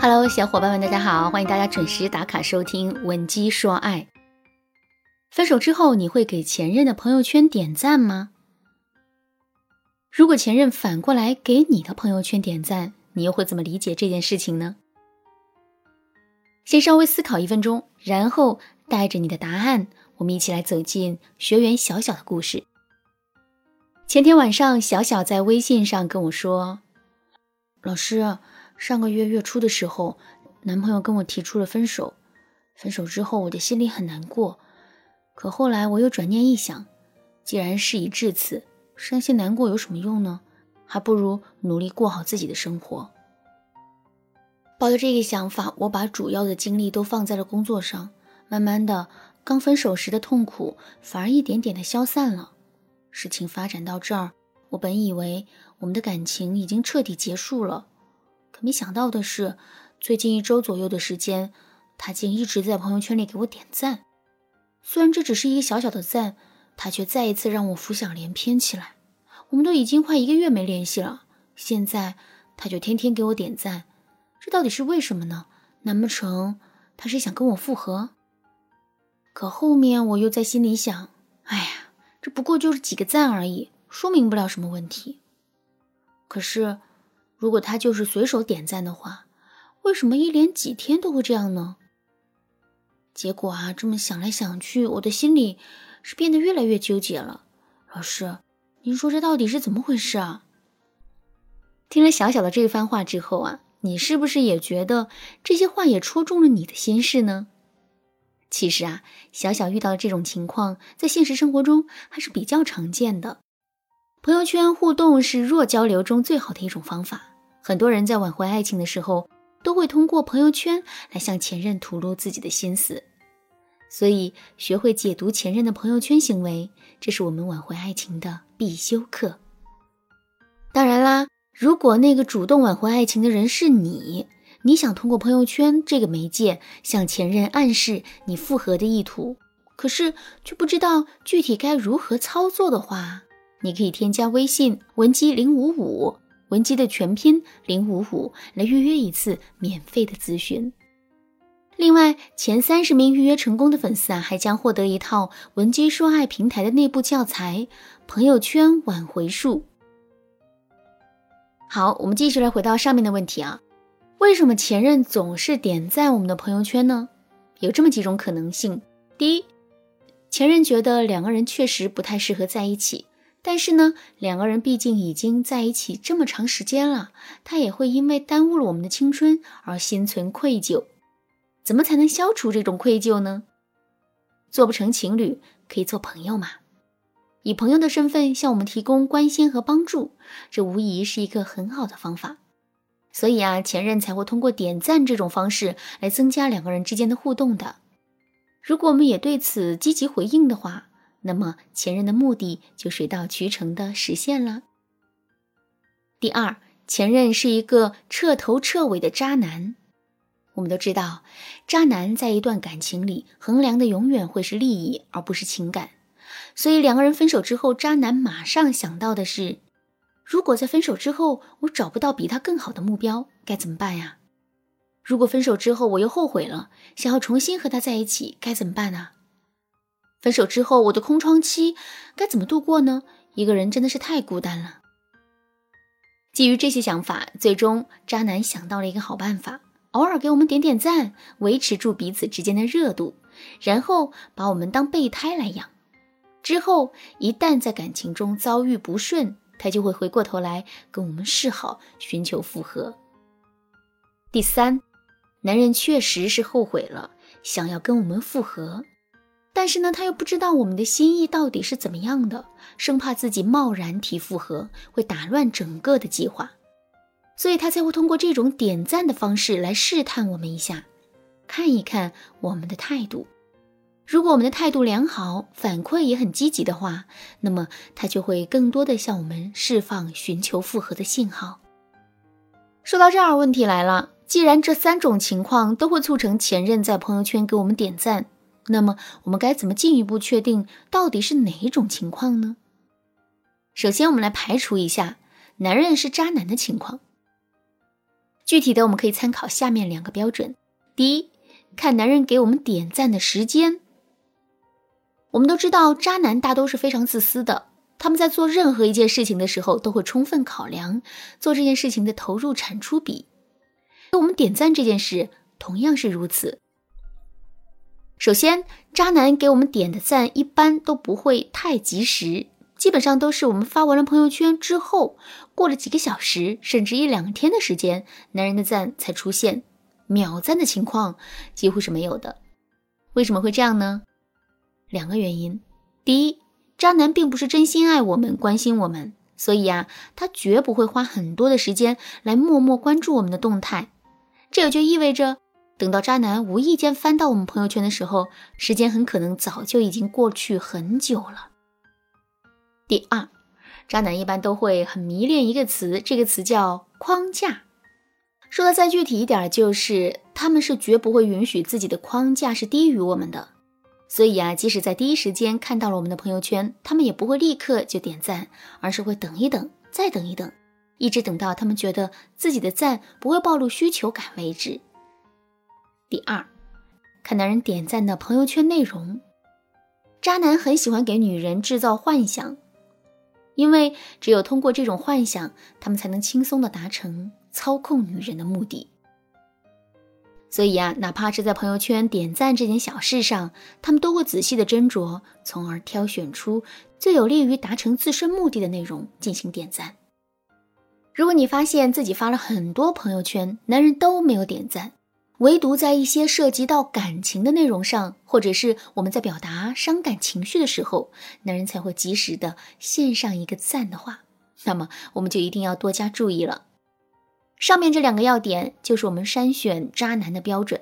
Hello，小伙伴们，大家好，欢迎大家准时打卡收听《闻鸡说爱》。分手之后，你会给前任的朋友圈点赞吗？如果前任反过来给你的朋友圈点赞，你又会怎么理解这件事情呢？先稍微思考一分钟，然后带着你的答案，我们一起来走进学员小小的故事。前天晚上，小小在微信上跟我说：“老师。”上个月月初的时候，男朋友跟我提出了分手。分手之后，我的心里很难过。可后来我又转念一想，既然事已至此，伤心难过有什么用呢？还不如努力过好自己的生活。抱着这个想法，我把主要的精力都放在了工作上。慢慢的，刚分手时的痛苦反而一点点的消散了。事情发展到这儿，我本以为我们的感情已经彻底结束了。没想到的是，最近一周左右的时间，他竟一直在朋友圈里给我点赞。虽然这只是一个小小的赞，他却再一次让我浮想联翩起来。我们都已经快一个月没联系了，现在他就天天给我点赞，这到底是为什么呢？难不成他是想跟我复合？可后面我又在心里想：哎呀，这不过就是几个赞而已，说明不了什么问题。可是。如果他就是随手点赞的话，为什么一连几天都会这样呢？结果啊，这么想来想去，我的心里是变得越来越纠结了。老师，您说这到底是怎么回事啊？听了小小的这番话之后啊，你是不是也觉得这些话也戳中了你的心事呢？其实啊，小小遇到的这种情况，在现实生活中还是比较常见的。朋友圈互动是弱交流中最好的一种方法。很多人在挽回爱情的时候，都会通过朋友圈来向前任吐露自己的心思。所以，学会解读前任的朋友圈行为，这是我们挽回爱情的必修课。当然啦，如果那个主动挽回爱情的人是你，你想通过朋友圈这个媒介向前任暗示你复合的意图，可是却不知道具体该如何操作的话，你可以添加微信文姬零五五，文姬的全拼零五五，来预约一次免费的咨询。另外，前三十名预约成功的粉丝啊，还将获得一套文姬说爱平台的内部教材《朋友圈挽回术》。好，我们继续来回到上面的问题啊，为什么前任总是点赞我们的朋友圈呢？有这么几种可能性：第一，前任觉得两个人确实不太适合在一起。但是呢，两个人毕竟已经在一起这么长时间了，他也会因为耽误了我们的青春而心存愧疚。怎么才能消除这种愧疚呢？做不成情侣，可以做朋友嘛？以朋友的身份向我们提供关心和帮助，这无疑是一个很好的方法。所以啊，前任才会通过点赞这种方式来增加两个人之间的互动的。如果我们也对此积极回应的话，那么前任的目的就水到渠成的实现了。第二，前任是一个彻头彻尾的渣男。我们都知道，渣男在一段感情里衡量的永远会是利益，而不是情感。所以两个人分手之后，渣男马上想到的是：如果在分手之后我找不到比他更好的目标，该怎么办呀？如果分手之后我又后悔了，想要重新和他在一起，该怎么办呢？分手之后，我的空窗期该怎么度过呢？一个人真的是太孤单了。基于这些想法，最终渣男想到了一个好办法：偶尔给我们点点赞，维持住彼此之间的热度，然后把我们当备胎来养。之后一旦在感情中遭遇不顺，他就会回过头来跟我们示好，寻求复合。第三，男人确实是后悔了，想要跟我们复合。但是呢，他又不知道我们的心意到底是怎么样的，生怕自己贸然提复合会打乱整个的计划，所以他才会通过这种点赞的方式来试探我们一下，看一看我们的态度。如果我们的态度良好，反馈也很积极的话，那么他就会更多的向我们释放寻求复合的信号。说到这儿，问题来了，既然这三种情况都会促成前任在朋友圈给我们点赞。那么我们该怎么进一步确定到底是哪一种情况呢？首先，我们来排除一下男人是渣男的情况。具体的，我们可以参考下面两个标准：第一，看男人给我们点赞的时间。我们都知道，渣男大都是非常自私的，他们在做任何一件事情的时候，都会充分考量做这件事情的投入产出比。给我们点赞这件事同样是如此。首先，渣男给我们点的赞一般都不会太及时。基本上都是我们发完了朋友圈之后，过了几个小时，甚至一两天的时间，男人的赞才出现，秒赞的情况几乎是没有的。为什么会这样呢？两个原因。第一，渣男并不是真心爱我们、关心我们，所以啊，他绝不会花很多的时间来默默关注我们的动态。这也就意味着，等到渣男无意间翻到我们朋友圈的时候，时间很可能早就已经过去很久了。第二，渣男一般都会很迷恋一个词，这个词叫框架。说的再具体一点，就是他们是绝不会允许自己的框架是低于我们的。所以啊，即使在第一时间看到了我们的朋友圈，他们也不会立刻就点赞，而是会等一等，再等一等，一直等到他们觉得自己的赞不会暴露需求感为止。第二，看男人点赞的朋友圈内容，渣男很喜欢给女人制造幻想。因为只有通过这种幻想，他们才能轻松的达成操控女人的目的。所以啊，哪怕是在朋友圈点赞这件小事上，他们都会仔细的斟酌，从而挑选出最有利于达成自身目的的内容进行点赞。如果你发现自己发了很多朋友圈，男人都没有点赞。唯独在一些涉及到感情的内容上，或者是我们在表达伤感情绪的时候，男人才会及时的献上一个赞的话，那么我们就一定要多加注意了。上面这两个要点就是我们筛选渣男的标准。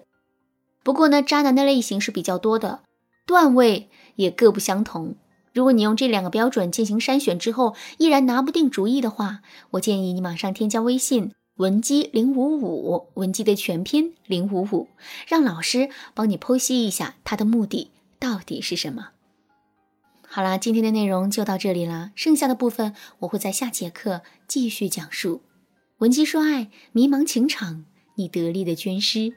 不过呢，渣男的类型是比较多的，段位也各不相同。如果你用这两个标准进行筛选之后，依然拿不定主意的话，我建议你马上添加微信。文姬零五五，文姬的全拼零五五，让老师帮你剖析一下他的目的到底是什么。好啦，今天的内容就到这里啦，剩下的部分我会在下节课继续讲述。文姬说爱，迷茫情场，你得力的军师。